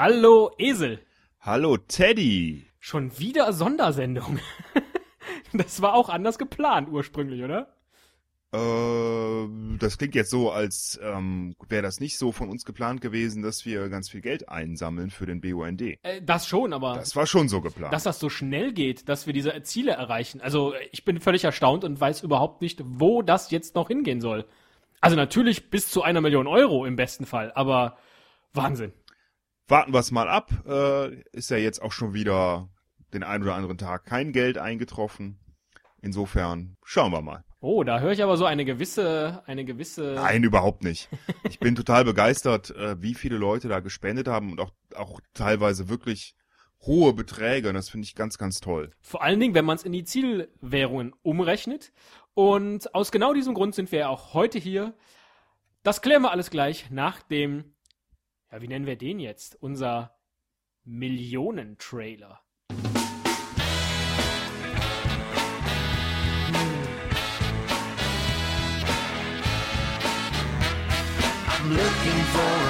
Hallo Esel. Hallo Teddy. Schon wieder Sondersendung. das war auch anders geplant ursprünglich, oder? Äh, das klingt jetzt so, als ähm, wäre das nicht so von uns geplant gewesen, dass wir ganz viel Geld einsammeln für den BUND. Äh, das schon, aber Das war schon so geplant. dass das so schnell geht, dass wir diese Ziele erreichen. Also ich bin völlig erstaunt und weiß überhaupt nicht, wo das jetzt noch hingehen soll. Also natürlich bis zu einer Million Euro im besten Fall, aber Wahnsinn. Warten wir es mal ab. Äh, ist ja jetzt auch schon wieder den einen oder anderen Tag kein Geld eingetroffen. Insofern schauen wir mal. Oh, da höre ich aber so eine gewisse, eine gewisse. Nein, überhaupt nicht. Ich bin total begeistert, äh, wie viele Leute da gespendet haben und auch, auch teilweise wirklich hohe Beträge. Und das finde ich ganz, ganz toll. Vor allen Dingen, wenn man es in die Zielwährungen umrechnet. Und aus genau diesem Grund sind wir ja auch heute hier. Das klären wir alles gleich nach dem, ja, wie nennen wir den jetzt? Unser Millionentrailer. I'm looking for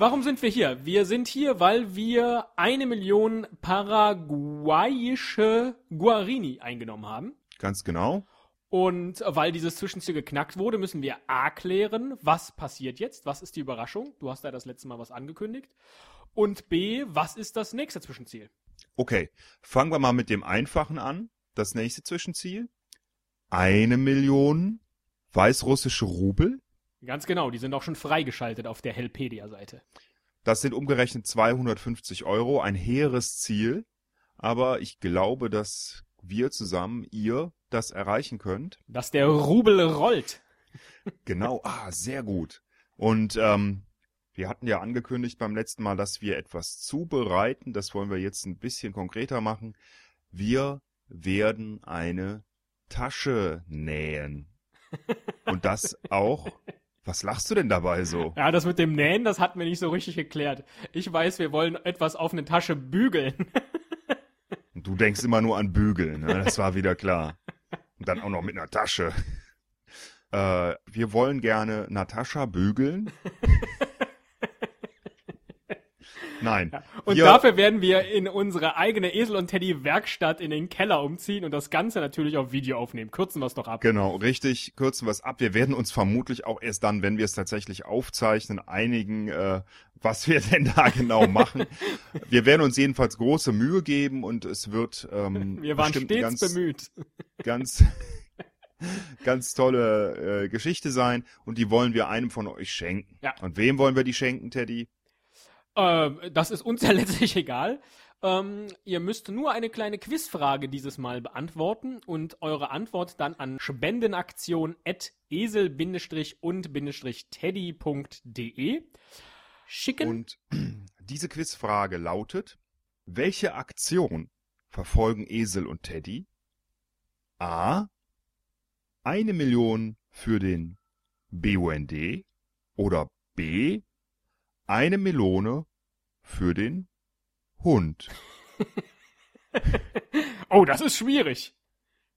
Warum sind wir hier? Wir sind hier, weil wir eine Million paraguayische Guarini eingenommen haben. Ganz genau. Und weil dieses Zwischenziel geknackt wurde, müssen wir A klären, was passiert jetzt? Was ist die Überraschung? Du hast da das letzte Mal was angekündigt. Und B, was ist das nächste Zwischenziel? Okay, fangen wir mal mit dem Einfachen an. Das nächste Zwischenziel. Eine Million weißrussische Rubel. Ganz genau, die sind auch schon freigeschaltet auf der Helpedia-Seite. Das sind umgerechnet 250 Euro. Ein hehres Ziel. Aber ich glaube, dass wir zusammen, ihr, das erreichen könnt. Dass der Rubel rollt. Genau, ah, sehr gut. Und ähm, wir hatten ja angekündigt beim letzten Mal, dass wir etwas zubereiten. Das wollen wir jetzt ein bisschen konkreter machen. Wir werden eine Tasche nähen. Und das auch. Was lachst du denn dabei so? Ja, das mit dem Nähen, das hatten wir nicht so richtig geklärt. Ich weiß, wir wollen etwas auf eine Tasche bügeln. Du denkst immer nur an Bügeln, ne? das war wieder klar. Und dann auch noch mit einer Tasche. Äh, wir wollen gerne Natascha bügeln. Nein. Und wir, dafür werden wir in unsere eigene Esel und Teddy Werkstatt in den Keller umziehen und das Ganze natürlich auf Video aufnehmen. Kürzen wir es doch ab. Genau, richtig, kürzen wir es ab. Wir werden uns vermutlich auch erst dann, wenn wir es tatsächlich aufzeichnen, einigen, äh, was wir denn da genau machen. wir werden uns jedenfalls große Mühe geben und es wird ähm, Wir waren stets ganz, bemüht. ganz ganz tolle äh, Geschichte sein und die wollen wir einem von euch schenken. Ja. Und wem wollen wir die schenken, Teddy? Ähm, das ist uns ja letztlich egal. Ähm, ihr müsst nur eine kleine Quizfrage dieses Mal beantworten und eure Antwort dann an spendenaktion.esel-und-teddy.de schicken. Und diese Quizfrage lautet, welche Aktion verfolgen Esel und Teddy? A. Eine Million für den BUND oder B. Eine Melone für den Hund. Oh, das ist schwierig.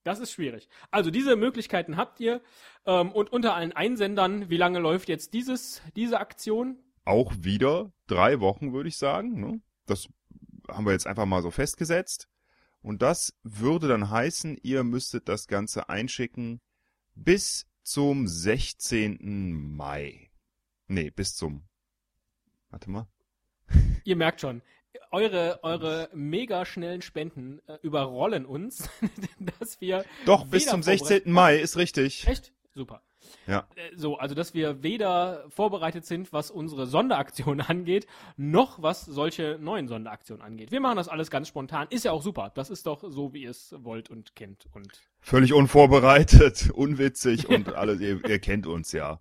Das ist schwierig. Also diese Möglichkeiten habt ihr. Ähm, und unter allen Einsendern, wie lange läuft jetzt dieses, diese Aktion? Auch wieder drei Wochen, würde ich sagen. Ne? Das haben wir jetzt einfach mal so festgesetzt. Und das würde dann heißen, ihr müsstet das Ganze einschicken bis zum 16. Mai. Nee, bis zum. Warte mal. Ihr merkt schon, eure, eure mega schnellen Spenden äh, überrollen uns, dass wir. Doch, bis zum vorbereitet- 16. Mai ist richtig. Echt? Super. Ja. Äh, So, also dass wir weder vorbereitet sind, was unsere Sonderaktion angeht, noch was solche neuen Sonderaktionen angeht. Wir machen das alles ganz spontan. Ist ja auch super. Das ist doch so, wie ihr es wollt und kennt. Und Völlig unvorbereitet, unwitzig und alles, ihr, ihr kennt uns ja.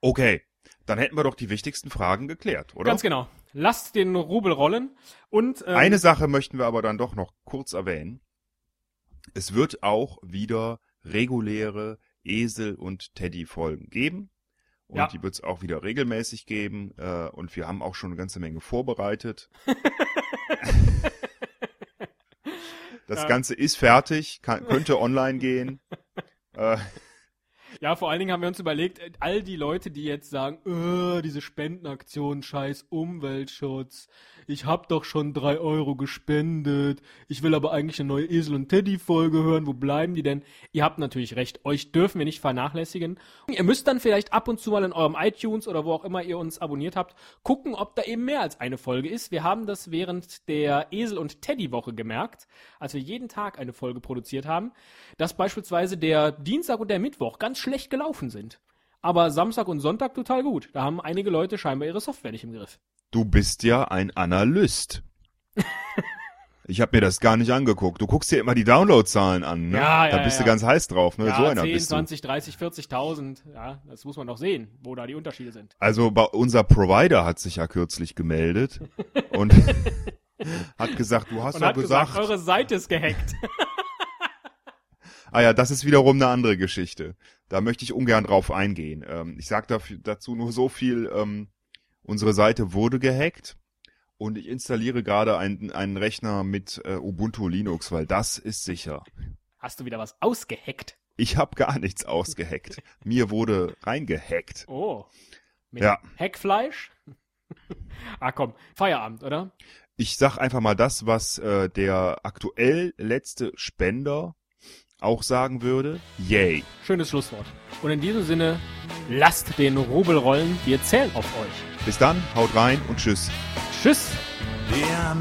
Okay, dann hätten wir doch die wichtigsten Fragen geklärt, oder? ganz genau. Lasst den Rubel rollen und ähm, Eine Sache möchten wir aber dann doch noch kurz erwähnen. Es wird auch wieder reguläre Esel und Teddy Folgen geben. Und Ja. die wird es auch wieder regelmäßig geben. Äh, und wir haben auch schon eine ganze Menge vorbereitet. das Ja. Ganze ist fertig, kann, könnte online gehen. Äh, Ja, vor allen Dingen haben wir uns überlegt, äh, all die Leute, die jetzt sagen, äh, diese Spendenaktion, scheiß Umweltschutz, ich hab doch schon drei Euro gespendet, ich will aber eigentlich eine neue Esel- und Teddy-Folge hören, wo bleiben die denn? Ihr habt natürlich recht, euch dürfen wir nicht vernachlässigen. Ihr müsst dann vielleicht ab und zu mal in eurem iTunes oder wo auch immer ihr uns abonniert habt, gucken, ob da eben mehr als eine Folge ist. Wir haben das während der Esel- und Teddy-Woche gemerkt, als wir jeden Tag eine Folge produziert haben, dass beispielsweise der Dienstag und der Mittwoch ganz schlecht gelaufen sind. Aber Samstag und Sonntag total gut. Da haben einige Leute scheinbar ihre Software nicht im Griff. du bist ja ein Analyst. Ich habe mir das gar nicht angeguckt. Du guckst dir immer die Downloadzahlen an, ne? Ja, ja, da bist ja. du ganz heiß drauf, ne? Ja, so einer 10, bist du. 20, 30, 40.000. Ja, das muss man doch sehen, wo da die Unterschiede sind. Also bei, unser Provider hat sich ja kürzlich gemeldet und hat gesagt, du hast Und doch gesagt, gesagt, eure Seite ist gehackt. Ah ja, das ist wiederum eine andere Geschichte. Da möchte ich ungern drauf eingehen. Ähm, ich sage dafür, dazu nur so viel, ähm, unsere Seite wurde gehackt und ich installiere gerade einen, einen Rechner mit äh, Ubuntu Linux, weil das ist sicher. Hast du wieder was ausgehackt? Ich habe gar nichts ausgehackt. Mir wurde reingehackt. Oh. Mit Ja. Hackfleisch? ah komm, Feierabend, oder? Ich sag einfach mal das, was äh, der aktuell letzte Spender auch sagen würde. Yay. Schönes Schlusswort. Und in diesem Sinne, lasst den Rubel rollen. Wir zählen auf euch. Bis dann, haut rein und tschüss. Tschüss. Yeah,